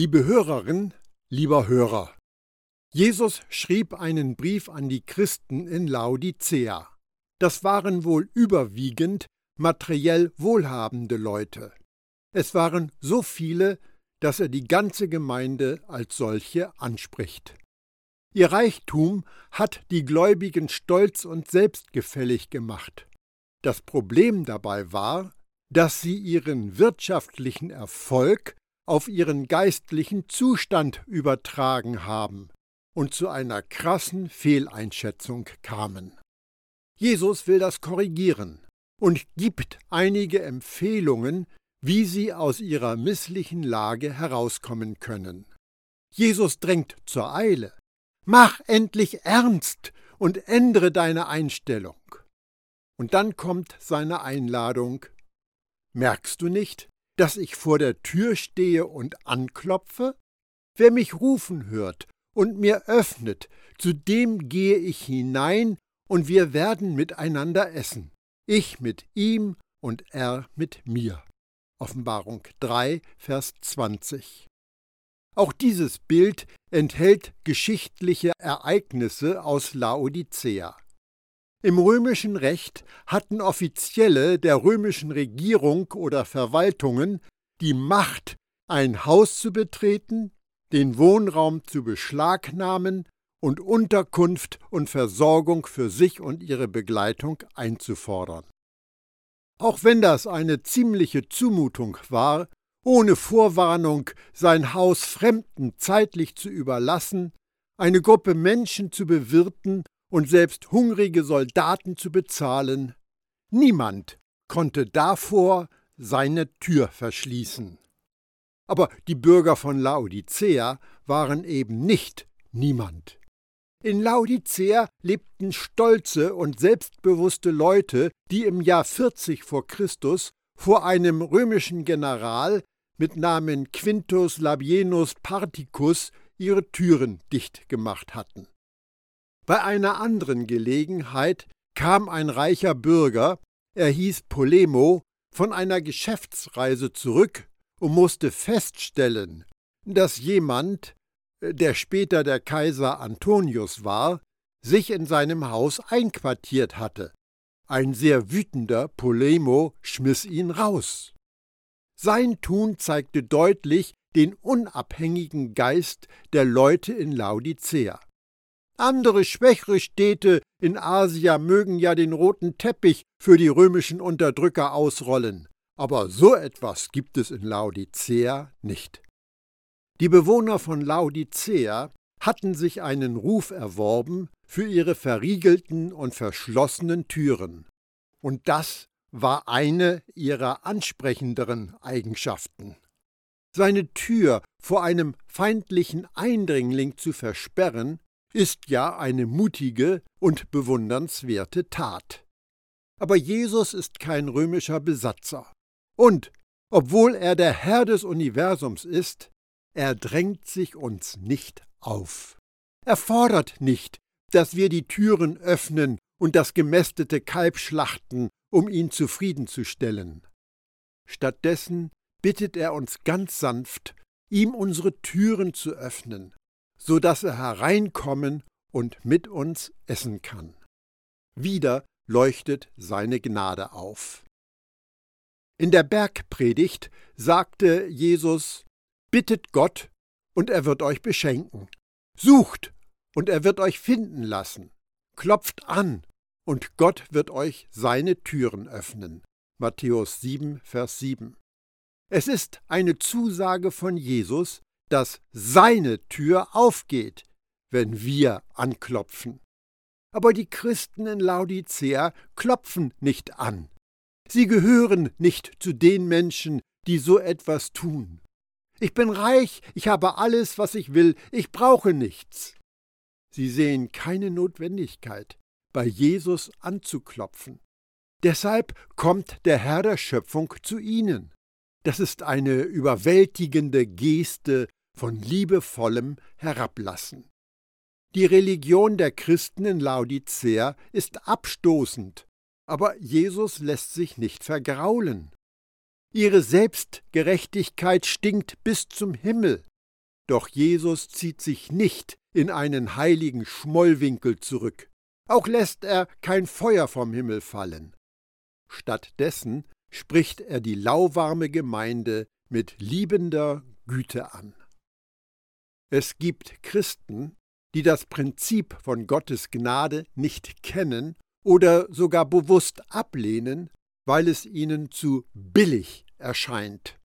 Liebe Hörerin, lieber Hörer, Jesus schrieb einen Brief an die Christen in Laodicea. Das waren wohl überwiegend materiell wohlhabende Leute. Es waren so viele, dass er die ganze Gemeinde als solche anspricht. Ihr Reichtum hat die Gläubigen stolz und selbstgefällig gemacht. Das Problem dabei war, dass sie ihren wirtschaftlichen Erfolg auf ihren geistlichen Zustand übertragen haben und zu einer krassen Fehleinschätzung kamen. Jesus will das korrigieren und gibt einige Empfehlungen, wie sie aus ihrer misslichen Lage herauskommen können. Jesus drängt zur Eile. Mach endlich ernst und ändere deine Einstellung. Und dann kommt seine Einladung. Merkst du nicht, dass ich vor der Tür stehe und anklopfe? Wer mich rufen hört und mir öffnet, zu dem gehe ich hinein und wir werden miteinander essen, ich mit ihm und er mit mir. Offenbarung 3, Vers 20. Auch dieses Bild enthält geschichtliche Ereignisse aus Laodicea. Im römischen Recht hatten Offizielle der römischen Regierung oder Verwaltungen die Macht, ein Haus zu betreten, den Wohnraum zu beschlagnahmen und Unterkunft und Versorgung für sich und ihre Begleitung einzufordern. Auch wenn das eine ziemliche Zumutung war, ohne Vorwarnung sein Haus Fremden zeitlich zu überlassen, eine Gruppe Menschen zu bewirten und selbst hungrige Soldaten zu bezahlen, niemand konnte davor seine Tür verschließen. Aber die Bürger von Laodicea waren eben nicht niemand. In Laodicea lebten stolze und selbstbewusste Leute, die im Jahr 40 vor Christus vor einem römischen General mit Namen Quintus Labienus Particus ihre Türen dicht gemacht hatten. Bei einer anderen Gelegenheit kam ein reicher Bürger, er hieß Polemo, von einer Geschäftsreise zurück und musste feststellen, dass jemand, der später der Kaiser Antonius war, sich in seinem Haus einquartiert hatte. Ein sehr wütender Polemo schmiss ihn raus. Sein Tun zeigte deutlich den unabhängigen Geist der Leute in Laodicea. Andere schwächere Städte in Asia mögen ja den roten Teppich für die römischen Unterdrücker ausrollen, aber so etwas gibt es in Laodicea nicht. Die Bewohner von Laodicea hatten sich einen Ruf erworben für ihre verriegelten und verschlossenen Türen, und das war eine ihrer ansprechenderen Eigenschaften. Seine Tür vor einem feindlichen Eindringling zu versperren, ist ja eine mutige und bewundernswerte Tat. Aber Jesus ist kein römischer Besatzer. Und, obwohl er der Herr des Universums ist, er drängt sich uns nicht auf. Er fordert nicht, dass wir die Türen öffnen und das gemästete Kalb schlachten, um ihn zufriedenzustellen. Stattdessen bittet er uns ganz sanft, ihm unsere Türen zu öffnen, so dass er hereinkommen und mit uns essen kann. Wieder leuchtet seine Gnade auf. In der Bergpredigt sagte Jesus, Bittet Gott, und er wird euch beschenken. Sucht, und er wird euch finden lassen. Klopft an, und Gott wird euch seine Türen öffnen. Matthäus 7, Vers 7. Es ist eine Zusage von Jesus, dass seine Tür aufgeht, wenn wir anklopfen. Aber die Christen in Laodicea klopfen nicht an. Sie gehören nicht zu den Menschen, die so etwas tun. Ich bin reich, ich habe alles, was ich will, ich brauche nichts. Sie sehen keine Notwendigkeit, bei Jesus anzuklopfen. Deshalb kommt der Herr der Schöpfung zu ihnen. Das ist eine überwältigende Geste von liebevollem Herablassen. Die Religion der Christen in Laodicea ist abstoßend, aber Jesus lässt sich nicht vergraulen. Ihre Selbstgerechtigkeit stinkt bis zum Himmel. Doch Jesus zieht sich nicht in einen heiligen Schmollwinkel zurück. Auch lässt er kein Feuer vom Himmel fallen. Stattdessen spricht er die lauwarme Gemeinde mit liebender Güte an. Es gibt Christen, die das Prinzip von Gottes Gnade nicht kennen oder sogar bewusst ablehnen, weil es ihnen zu billig erscheint.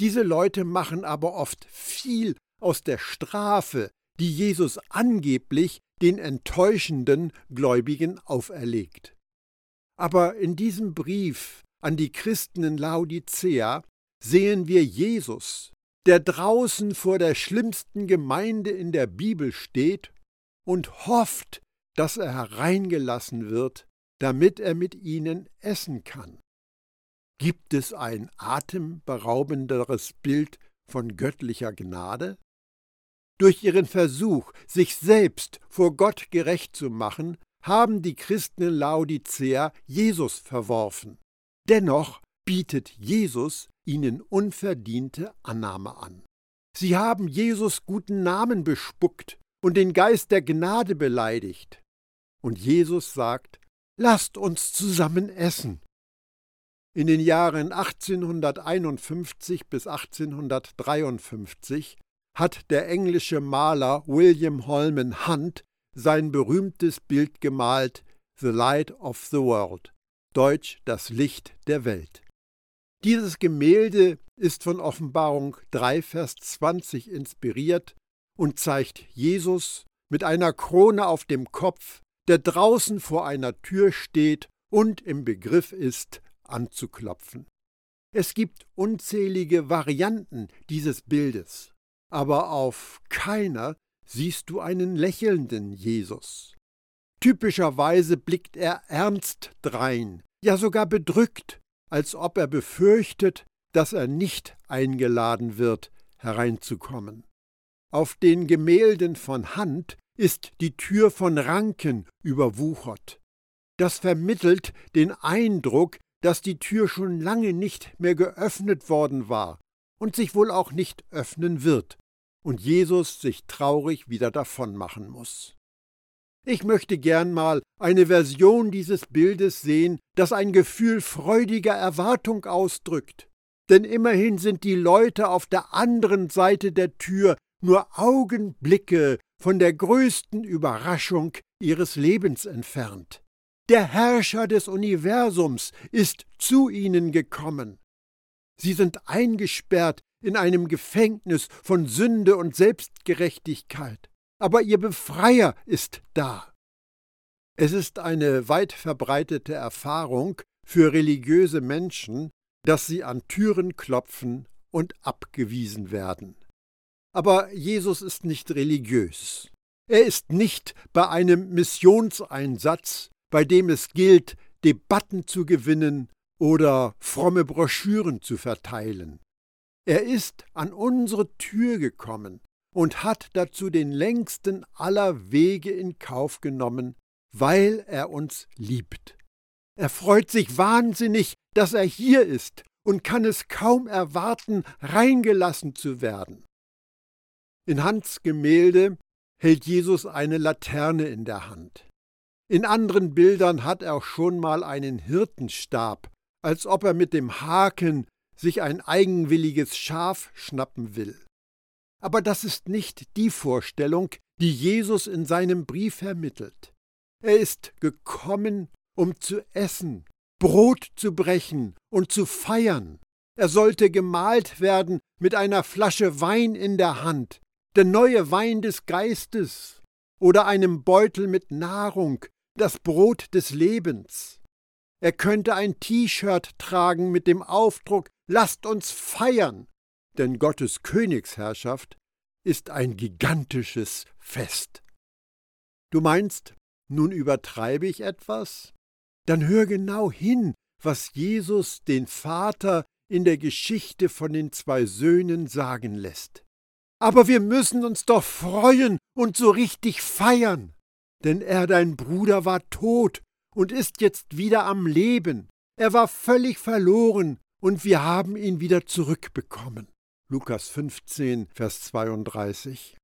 Diese Leute machen aber oft viel aus der Strafe, die Jesus angeblich den enttäuschenden Gläubigen auferlegt. Aber in diesem Brief an die Christen in Laodicea sehen wir Jesus, der draußen vor der schlimmsten Gemeinde in der Bibel steht und hofft, dass er hereingelassen wird, damit er mit ihnen essen kann. Gibt es ein atemberaubenderes Bild von göttlicher Gnade? Durch ihren Versuch, sich selbst vor Gott gerecht zu machen, haben die Christen in Laodicea Jesus verworfen. Dennoch bietet Jesus ihnen unverdiente Annahme an. Sie haben Jesus guten Namen bespuckt und den Geist der Gnade beleidigt. Und Jesus sagt, lasst uns zusammen essen. In den Jahren 1851 bis 1853 hat der englische Maler William Holman Hunt sein berühmtes Bild gemalt The Light of the World, deutsch das Licht der Welt. Dieses Gemälde ist von Offenbarung 3, Vers 20 inspiriert und zeigt Jesus mit einer Krone auf dem Kopf, der draußen vor einer Tür steht und im Begriff ist, anzuklopfen. Es gibt unzählige Varianten dieses Bildes, aber auf keiner siehst du einen lächelnden Jesus. Typischerweise blickt er ernst drein, ja sogar bedrückt, als ob er befürchtet, dass er nicht eingeladen wird, hereinzukommen. Auf den Gemälden von Hand ist die Tür von Ranken überwuchert. Das vermittelt den Eindruck, dass die Tür schon lange nicht mehr geöffnet worden war und sich wohl auch nicht öffnen wird, und Jesus sich traurig wieder davonmachen muss. Ich möchte gern mal eine Version dieses Bildes sehen, das ein Gefühl freudiger Erwartung ausdrückt. Denn immerhin sind die Leute auf der anderen Seite der Tür nur Augenblicke von der größten Überraschung ihres Lebens entfernt. Der Herrscher des Universums ist zu ihnen gekommen. Sie sind eingesperrt in einem Gefängnis von Sünde und Selbstgerechtigkeit aber ihr Befreier ist da. Es ist eine weit verbreitete Erfahrung für religiöse Menschen, dass sie an Türen klopfen und abgewiesen werden. Aber Jesus ist nicht religiös. Er ist nicht bei einem Missionseinsatz, bei dem es gilt, Debatten zu gewinnen oder fromme Broschüren zu verteilen. Er ist an unsere Tür gekommen, und hat dazu den längsten aller Wege in Kauf genommen, weil er uns liebt. Er freut sich wahnsinnig, dass er hier ist und kann es kaum erwarten, reingelassen zu werden. In Hans Gemälde hält Jesus eine Laterne in der Hand. In anderen Bildern hat er auch schon mal einen Hirtenstab, als ob er mit dem Haken sich ein eigenwilliges Schaf schnappen will. Aber das ist nicht die Vorstellung, die Jesus in seinem Brief vermittelt. Er ist gekommen, um zu essen, Brot zu brechen und zu feiern. Er sollte gemalt werden mit einer Flasche Wein in der Hand, der neue Wein des Geistes oder einem Beutel mit Nahrung, das Brot des Lebens. Er könnte ein T-Shirt tragen mit dem Aufdruck Lasst uns feiern denn Gottes Königsherrschaft ist ein gigantisches Fest. Du meinst, nun übertreibe ich etwas? Dann hör genau hin, was Jesus den Vater in der Geschichte von den zwei Söhnen sagen lässt. Aber wir müssen uns doch freuen und so richtig feiern, denn er, dein Bruder, war tot und ist jetzt wieder am Leben. Er war völlig verloren und wir haben ihn wieder zurückbekommen. Lukas 15, Vers 32.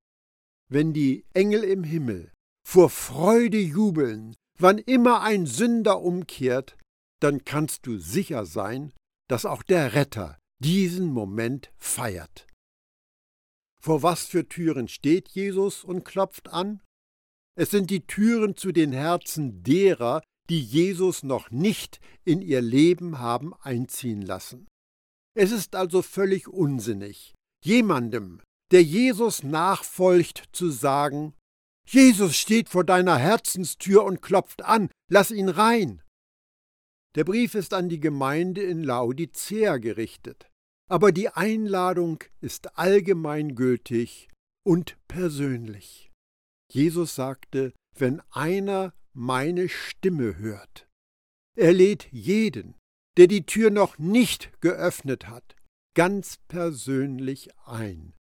Wenn die Engel im Himmel vor Freude jubeln, wann immer ein Sünder umkehrt, dann kannst du sicher sein, dass auch der Retter diesen Moment feiert. Vor was für Türen steht Jesus und klopft an? Es sind die Türen zu den Herzen derer, die Jesus noch nicht in ihr Leben haben einziehen lassen. Es ist also völlig unsinnig, jemandem, der Jesus nachfolgt, zu sagen, Jesus steht vor deiner Herzenstür und klopft an, lass ihn rein. Der Brief ist an die Gemeinde in Laodicea gerichtet, aber die Einladung ist allgemeingültig und persönlich. Jesus sagte, wenn einer meine Stimme hört. Er lädt jeden, der die Tür noch nicht geöffnet hat, ganz persönlich ein.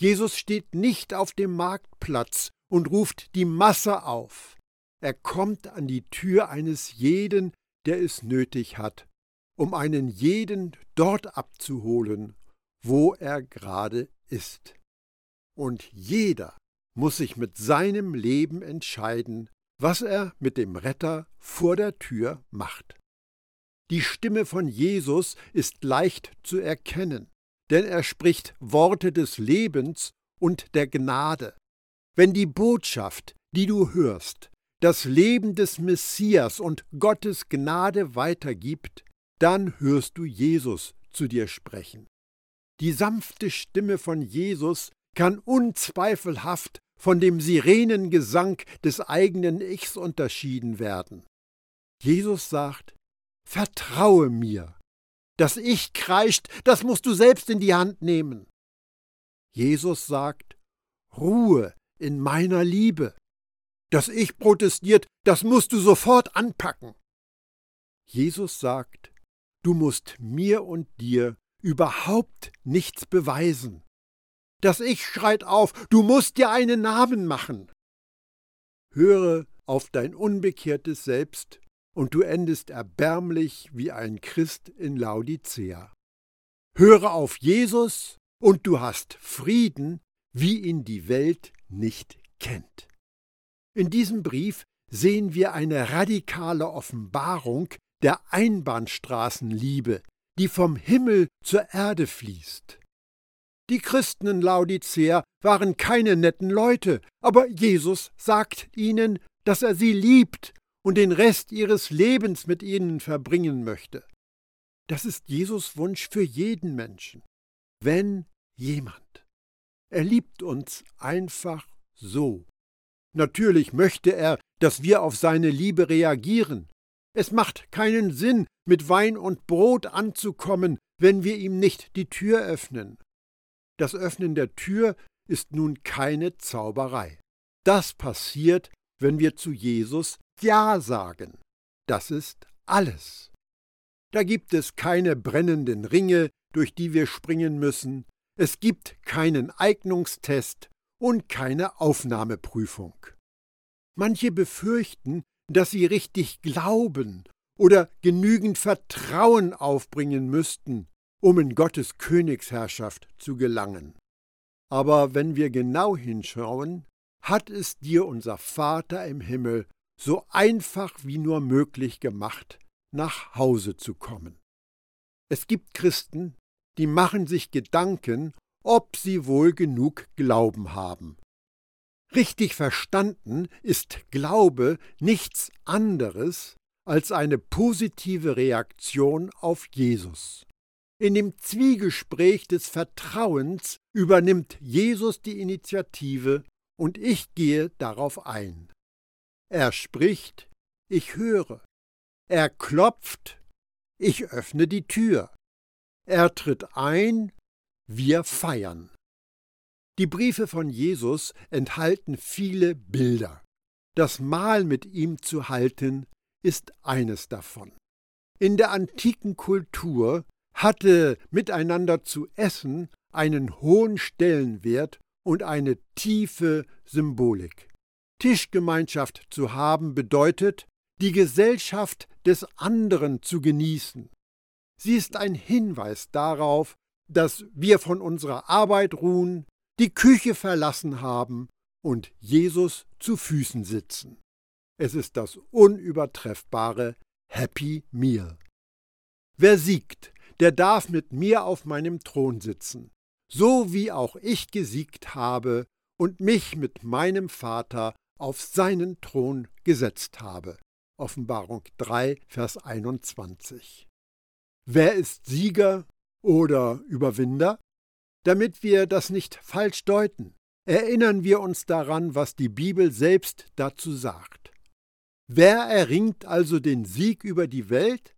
Jesus steht nicht auf dem Marktplatz und ruft die Masse auf. Er kommt an die Tür eines jeden, der es nötig hat, um einen jeden dort abzuholen, wo er gerade ist. Und jeder muss sich mit seinem Leben entscheiden, was er mit dem Retter vor der Tür macht. Die Stimme von Jesus ist leicht zu erkennen, denn er spricht Worte des Lebens und der Gnade. Wenn die Botschaft, die du hörst, das Leben des Messias und Gottes Gnade weitergibt, dann hörst du Jesus zu dir sprechen. Die sanfte Stimme von Jesus kann unzweifelhaft von dem Sirenengesang des eigenen Ichs unterschieden werden. Jesus sagt, Vertraue mir. Das Ich kreischt, das musst du selbst in die Hand nehmen. Jesus sagt, Ruhe in meiner Liebe. Das Ich protestiert, das musst du sofort anpacken. Jesus sagt, du musst mir und dir überhaupt nichts beweisen. Das Ich schreit auf, du musst dir einen Namen machen. Höre auf dein unbekehrtes Selbst, und du endest erbärmlich wie ein Christ in Laodicea. Höre auf Jesus, und du hast Frieden, wie ihn die Welt nicht kennt. In diesem Brief sehen wir eine radikale Offenbarung der Einbahnstraßenliebe, die vom Himmel zur Erde fließt. Die Christen in Laodicea waren keine netten Leute, aber Jesus sagt ihnen, dass er sie liebt und den Rest ihres Lebens mit ihnen verbringen möchte. Das ist Jesus Wunsch für jeden Menschen. Wenn jemand. Er liebt uns einfach so. Natürlich möchte er, dass wir auf seine Liebe reagieren. Es macht keinen Sinn, mit Wein und Brot anzukommen, wenn wir ihm nicht die Tür öffnen. Das Öffnen der Tür ist nun keine Zauberei. Das passiert, wenn wir zu Jesus Ja sagen. Das ist alles. Da gibt es keine brennenden Ringe, durch die wir springen müssen, es gibt keinen Eignungstest und keine Aufnahmeprüfung. Manche befürchten, dass sie richtig glauben oder genügend Vertrauen aufbringen müssten, um in Gottes Königsherrschaft zu gelangen. Aber wenn wir genau hinschauen, hat es dir unser Vater im Himmel so einfach wie nur möglich gemacht, nach Hause zu kommen. Es gibt Christen, die machen sich Gedanken, ob sie wohl genug Glauben haben. Richtig verstanden ist Glaube nichts anderes als eine positive Reaktion auf Jesus. In dem Zwiegespräch des Vertrauens übernimmt Jesus die Initiative und ich gehe darauf ein. Er spricht, ich höre. Er klopft, ich öffne die Tür. Er tritt ein, wir feiern. Die Briefe von Jesus enthalten viele Bilder. Das Mahl mit ihm zu halten ist eines davon. In der antiken Kultur hatte miteinander zu essen einen hohen Stellenwert und eine tiefe Symbolik. Tischgemeinschaft zu haben bedeutet, die Gesellschaft des anderen zu genießen. Sie ist ein Hinweis darauf, dass wir von unserer Arbeit ruhen, die Küche verlassen haben und Jesus zu Füßen sitzen. Es ist das unübertreffbare Happy Meal. Wer siegt, der darf mit mir auf meinem Thron sitzen, so wie auch ich gesiegt habe und mich mit meinem Vater auf seinen Thron gesetzt habe. Offenbarung 3, Vers 21. Wer ist Sieger oder Überwinder? Damit wir das nicht falsch deuten, erinnern wir uns daran, was die Bibel selbst dazu sagt. Wer erringt also den Sieg über die Welt?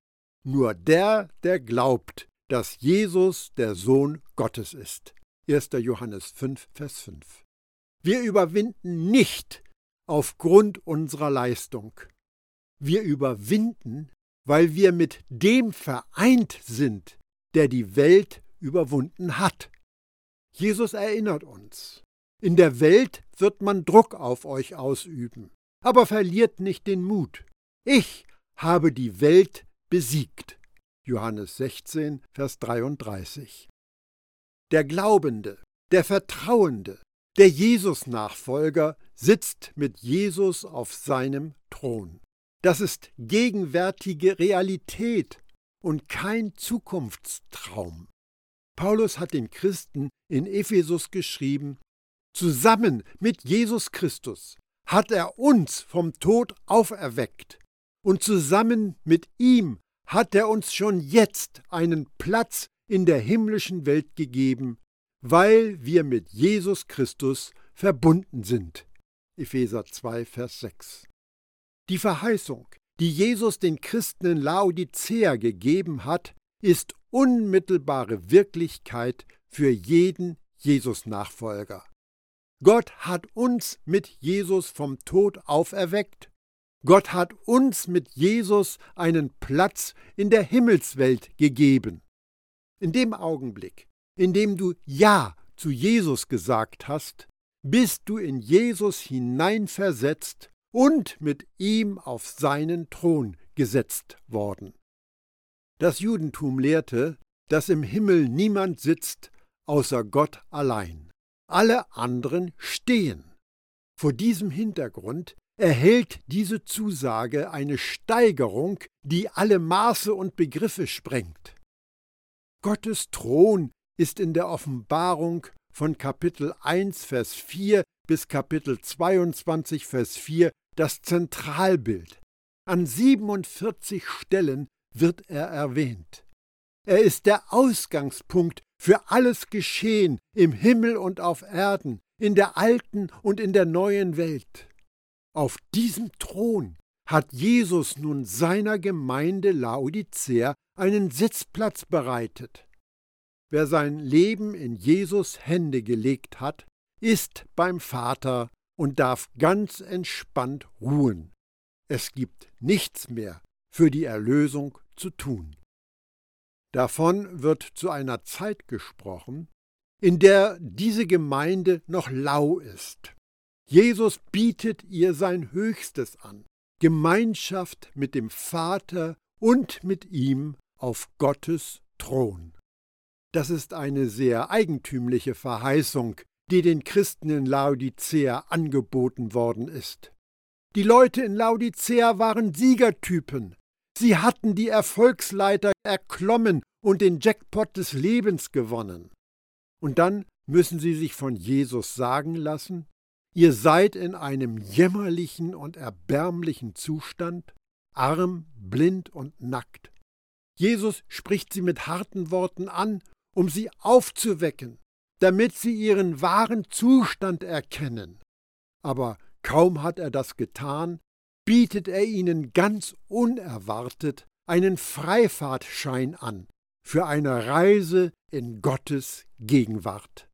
Nur der, der glaubt, dass Jesus der Sohn Gottes ist. 1. Johannes 5, Vers 5. Wir überwinden nicht aufgrund unserer Leistung. Wir überwinden, weil wir mit dem vereint sind, der die Welt überwunden hat. Jesus erinnert uns, in der Welt wird man Druck auf euch ausüben, aber verliert nicht den Mut. Ich habe die Welt besiegt. Johannes 16, Vers 33. Der Glaubende, der Vertrauende, der Jesus-Nachfolger sitzt mit Jesus auf seinem Thron. Das ist gegenwärtige Realität und kein Zukunftstraum. Paulus hat den Christen in Ephesus geschrieben, zusammen mit Jesus Christus hat er uns vom Tod auferweckt und zusammen mit ihm hat er uns schon jetzt einen Platz in der himmlischen Welt gegeben, weil wir mit Jesus Christus verbunden sind. Epheser 2, Vers 6. Die Verheißung, die Jesus den Christen in Laodicea gegeben hat, ist unmittelbare Wirklichkeit für jeden Jesus-Nachfolger. Gott hat uns mit Jesus vom Tod auferweckt. Gott hat uns mit Jesus einen Platz in der Himmelswelt gegeben. In dem Augenblick, in dem du Ja zu Jesus gesagt hast, bist du in Jesus hineinversetzt und mit ihm auf seinen Thron gesetzt worden. Das Judentum lehrte, dass im Himmel niemand sitzt außer Gott allein. Alle anderen stehen. Vor diesem Hintergrund erhält diese Zusage eine Steigerung, die alle Maße und Begriffe sprengt. Gottes Thron ist in der Offenbarung von Kapitel 1, Vers 4 bis Kapitel 22, Vers 4 das Zentralbild. An 47 Stellen wird er erwähnt. Er ist der Ausgangspunkt für alles Geschehen im Himmel und auf Erden, in der alten und in der neuen Welt. Auf diesem Thron hat Jesus nun seiner Gemeinde Laodicea einen Sitzplatz bereitet. Wer sein Leben in Jesus Hände gelegt hat, ist beim Vater und darf ganz entspannt ruhen. Es gibt nichts mehr für die Erlösung zu tun. Davon wird zu einer Zeit gesprochen, in der diese Gemeinde noch lau ist. Jesus bietet ihr sein Höchstes an, Gemeinschaft mit dem Vater und mit ihm auf Gottes Thron. Das ist eine sehr eigentümliche Verheißung, die den Christen in Laodicea angeboten worden ist. Die Leute in Laodicea waren Siegertypen. Sie hatten die Erfolgsleiter erklommen und den Jackpot des Lebens gewonnen. Und dann müssen sie sich von Jesus sagen lassen, ihr seid in einem jämmerlichen und erbärmlichen Zustand, arm, blind und nackt. Jesus spricht sie mit harten Worten an, um sie aufzuwecken, damit sie ihren wahren Zustand erkennen. Aber kaum hat er das getan, bietet er ihnen ganz unerwartet einen Freifahrtschein an für eine Reise in Gottes Gegenwart.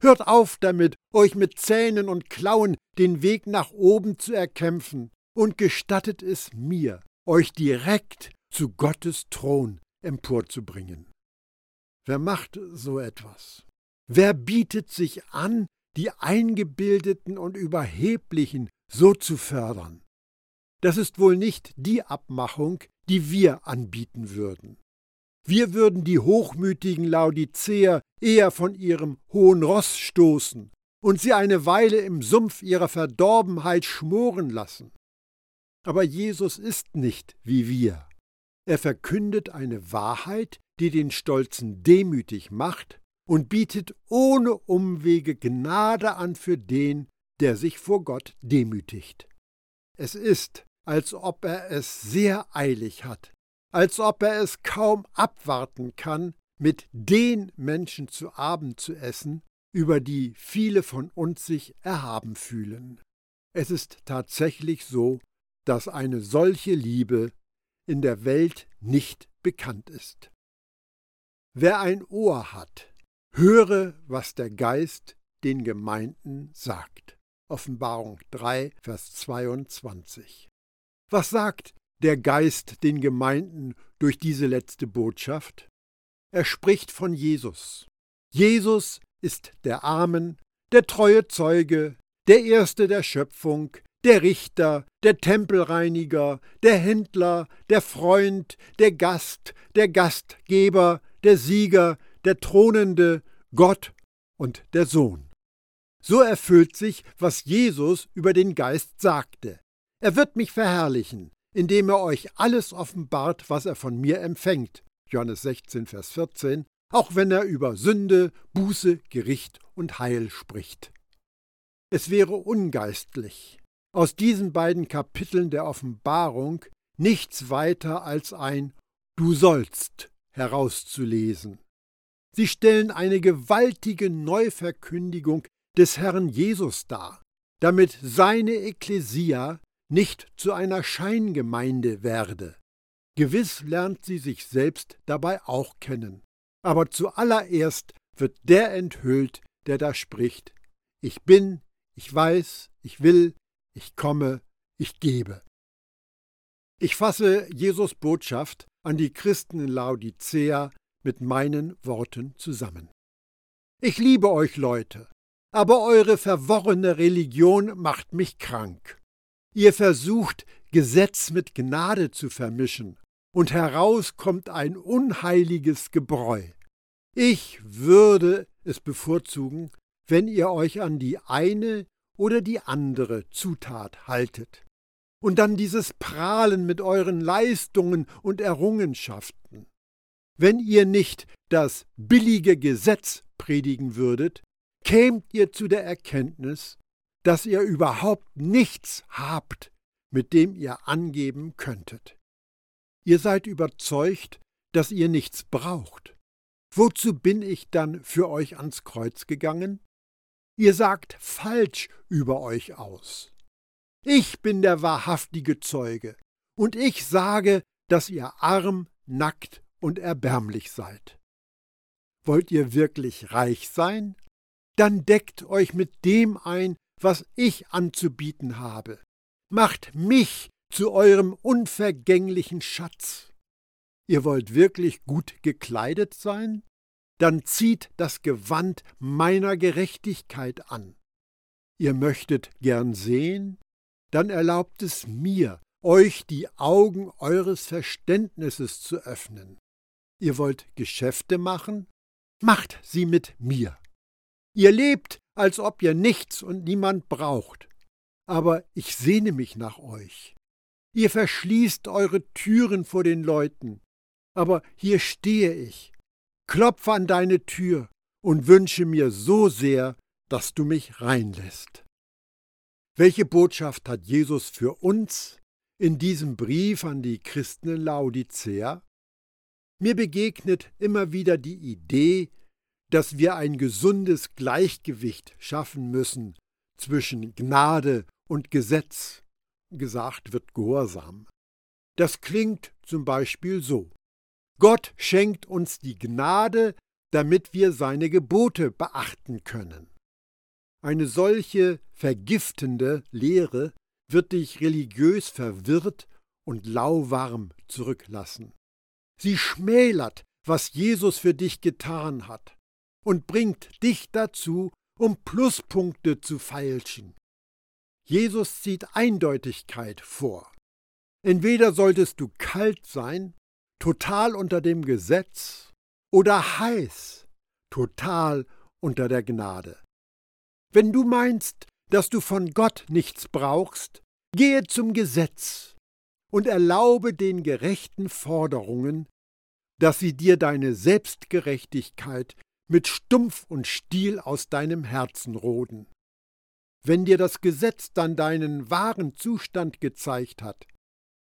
Hört auf damit, euch mit Zähnen und Klauen den Weg nach oben zu erkämpfen, und gestattet es mir, euch direkt zu Gottes Thron emporzubringen. Wer macht so etwas? Wer bietet sich an, die Eingebildeten und Überheblichen so zu fördern? Das ist wohl nicht die Abmachung, die wir anbieten würden. Wir würden die hochmütigen Laodiceer eher von ihrem hohen Ross stoßen und sie eine Weile im Sumpf ihrer Verdorbenheit schmoren lassen. Aber Jesus ist nicht wie wir. Er verkündet eine Wahrheit, die den Stolzen demütig macht und bietet ohne Umwege Gnade an für den, der sich vor Gott demütigt. Es ist, als ob er es sehr eilig hat, als ob er es kaum abwarten kann, mit den Menschen zu Abend zu essen, über die viele von uns sich erhaben fühlen. Es ist tatsächlich so, dass eine solche Liebe in der Welt nicht bekannt ist. Wer ein Ohr hat, höre, was der Geist den Gemeinden sagt. Offenbarung 3, Vers 22. Was sagt der Geist den Gemeinden durch diese letzte Botschaft? Er spricht von Jesus. Jesus ist der Amen, der treue Zeuge, der Erste der Schöpfung, der Richter, der Tempelreiniger, der Händler, der Freund, der Gast, der Gastgeber, der Sieger, der Thronende, Gott und der Sohn. So erfüllt sich, was Jesus über den Geist sagte. Er wird mich verherrlichen, indem er euch alles offenbart, was er von mir empfängt. Johannes 16, Vers 14, auch wenn er über Sünde, Buße, Gericht und Heil spricht. Es wäre ungeistlich, aus diesen beiden Kapiteln der Offenbarung nichts weiter als ein Du sollst herauszulesen. Sie stellen eine gewaltige Neuverkündigung des Herrn Jesus dar, damit seine Ekklesia nicht zu einer Scheingemeinde werde. Gewiss lernt sie sich selbst dabei auch kennen. Aber zuallererst wird der enthüllt, der da spricht, ich bin, ich weiß, ich will, ich komme, ich gebe. Ich fasse Jesus Botschaft an die Christen in Laodicea mit meinen Worten zusammen. Ich liebe euch Leute, aber eure verworrene Religion macht mich krank. Ihr versucht, Gesetz mit Gnade zu vermischen, und heraus kommt ein unheiliges Gebräu. Ich würde es bevorzugen, wenn ihr euch an die eine oder die andere Zutat haltet. Und dann dieses Prahlen mit euren Leistungen und Errungenschaften. Wenn ihr nicht das billige Gesetz predigen würdet, kämt ihr zu der Erkenntnis, dass ihr überhaupt nichts habt, mit dem ihr angeben könntet. Ihr seid überzeugt, dass ihr nichts braucht. Wozu bin ich dann für euch ans Kreuz gegangen? Ihr sagt falsch über euch aus. Ich bin der wahrhaftige Zeuge, und ich sage, dass ihr arm, nackt und erbärmlich seid. Wollt ihr wirklich reich sein? Dann deckt euch mit dem ein, was ich anzubieten habe. Macht mich zu eurem unvergänglichen Schatz. Ihr wollt wirklich gut gekleidet sein? Dann zieht das Gewand meiner Gerechtigkeit an. Ihr möchtet gern sehen? Dann erlaubt es mir, euch die Augen eures Verständnisses zu öffnen. Ihr wollt Geschäfte machen? Macht sie mit mir. Ihr lebt, als ob ihr nichts und niemand braucht. Aber ich sehne mich nach euch. Ihr verschließt eure Türen vor den Leuten. Aber hier stehe ich, klopfe an deine Tür und wünsche mir so sehr, dass du mich reinlässt. Welche Botschaft hat Jesus für uns in diesem Brief an die Christen in Laodicea? Mir begegnet immer wieder die Idee, dass wir ein gesundes Gleichgewicht schaffen müssen zwischen Gnade und Gesetz. Gesagt wird Gehorsam. Das klingt zum Beispiel so. Gott schenkt uns die Gnade, damit wir seine Gebote beachten können. Eine solche vergiftende Lehre wird dich religiös verwirrt und lauwarm zurücklassen. Sie schmälert, was Jesus für dich getan hat und bringt dich dazu, um Pluspunkte zu feilschen. Jesus zieht Eindeutigkeit vor. Entweder solltest du kalt sein, total unter dem Gesetz oder heiß, total unter der Gnade. Wenn du meinst, dass du von Gott nichts brauchst, gehe zum Gesetz und erlaube den gerechten Forderungen, dass sie dir deine Selbstgerechtigkeit mit Stumpf und Stiel aus deinem Herzen roden. Wenn dir das Gesetz dann deinen wahren Zustand gezeigt hat,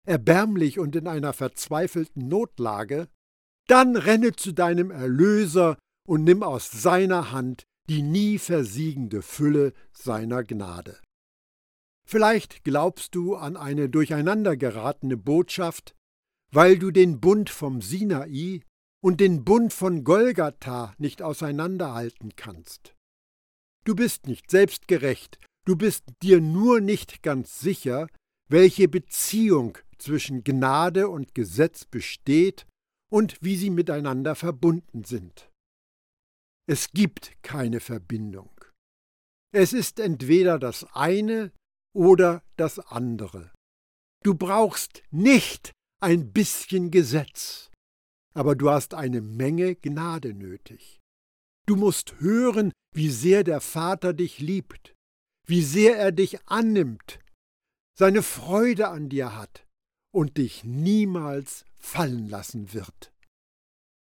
erbärmlich und in einer verzweifelten Notlage, dann renne zu deinem Erlöser und nimm aus seiner Hand die nie versiegende Fülle seiner Gnade. Vielleicht glaubst du an eine durcheinandergeratene Botschaft, weil du den Bund vom Sinai und den Bund von Golgatha nicht auseinanderhalten kannst. Du bist nicht selbstgerecht, du bist dir nur nicht ganz sicher, welche Beziehung zwischen Gnade und Gesetz besteht und wie sie miteinander verbunden sind. Es gibt keine Verbindung. Es ist entweder das eine oder das andere. Du brauchst nicht ein bisschen Gesetz, aber du hast eine Menge Gnade nötig. Du musst hören, wie sehr der Vater dich liebt, wie sehr er dich annimmt, seine Freude an dir hat und dich niemals fallen lassen wird.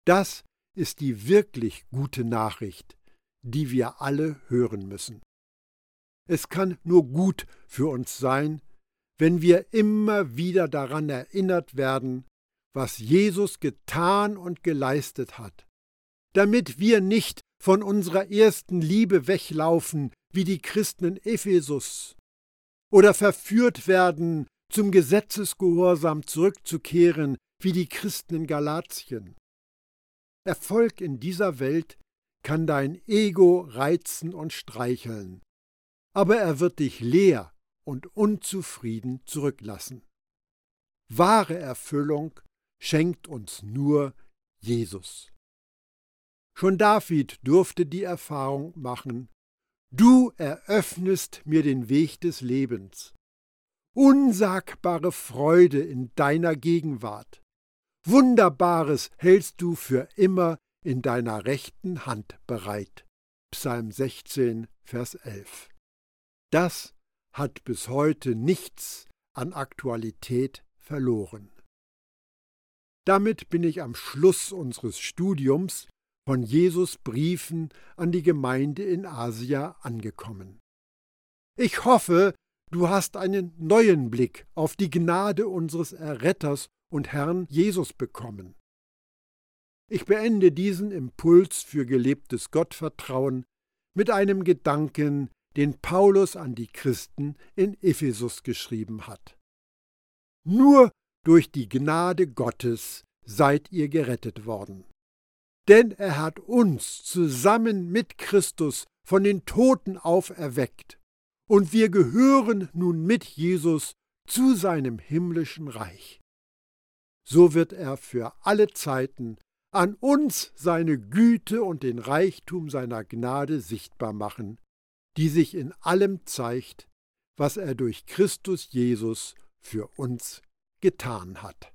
Das ist die wirklich gute Nachricht, die wir alle hören müssen. Es kann nur gut für uns sein, wenn wir immer wieder daran erinnert werden, was Jesus getan und geleistet hat, damit wir nicht von unserer ersten Liebe weglaufen wie die Christen in Ephesus oder verführt werden, zum Gesetzesgehorsam zurückzukehren wie die Christen in Galatien. Erfolg in dieser Welt kann dein Ego reizen und streicheln, aber er wird dich leer und unzufrieden zurücklassen. Wahre Erfüllung schenkt uns nur Jesus. Schon David durfte die Erfahrung machen, du eröffnest mir den Weg des Lebens. Unsagbare Freude in deiner Gegenwart. Wunderbares hältst du für immer in deiner rechten Hand bereit. Psalm 16, Vers 11. Das hat bis heute nichts an Aktualität verloren. Damit bin ich am Schluss unseres Studiums von Jesus Briefen an die Gemeinde in Asia angekommen. Ich hoffe, du hast einen neuen Blick auf die Gnade unseres Erretters und Herrn Jesus bekommen. Ich beende diesen Impuls für gelebtes Gottvertrauen mit einem Gedanken, den Paulus an die Christen in Ephesus geschrieben hat. Nur durch die Gnade Gottes seid ihr gerettet worden. Denn er hat uns zusammen mit Christus von den Toten auferweckt, und wir gehören nun mit Jesus zu seinem himmlischen Reich so wird er für alle Zeiten an uns seine Güte und den Reichtum seiner Gnade sichtbar machen, die sich in allem zeigt, was er durch Christus Jesus für uns getan hat.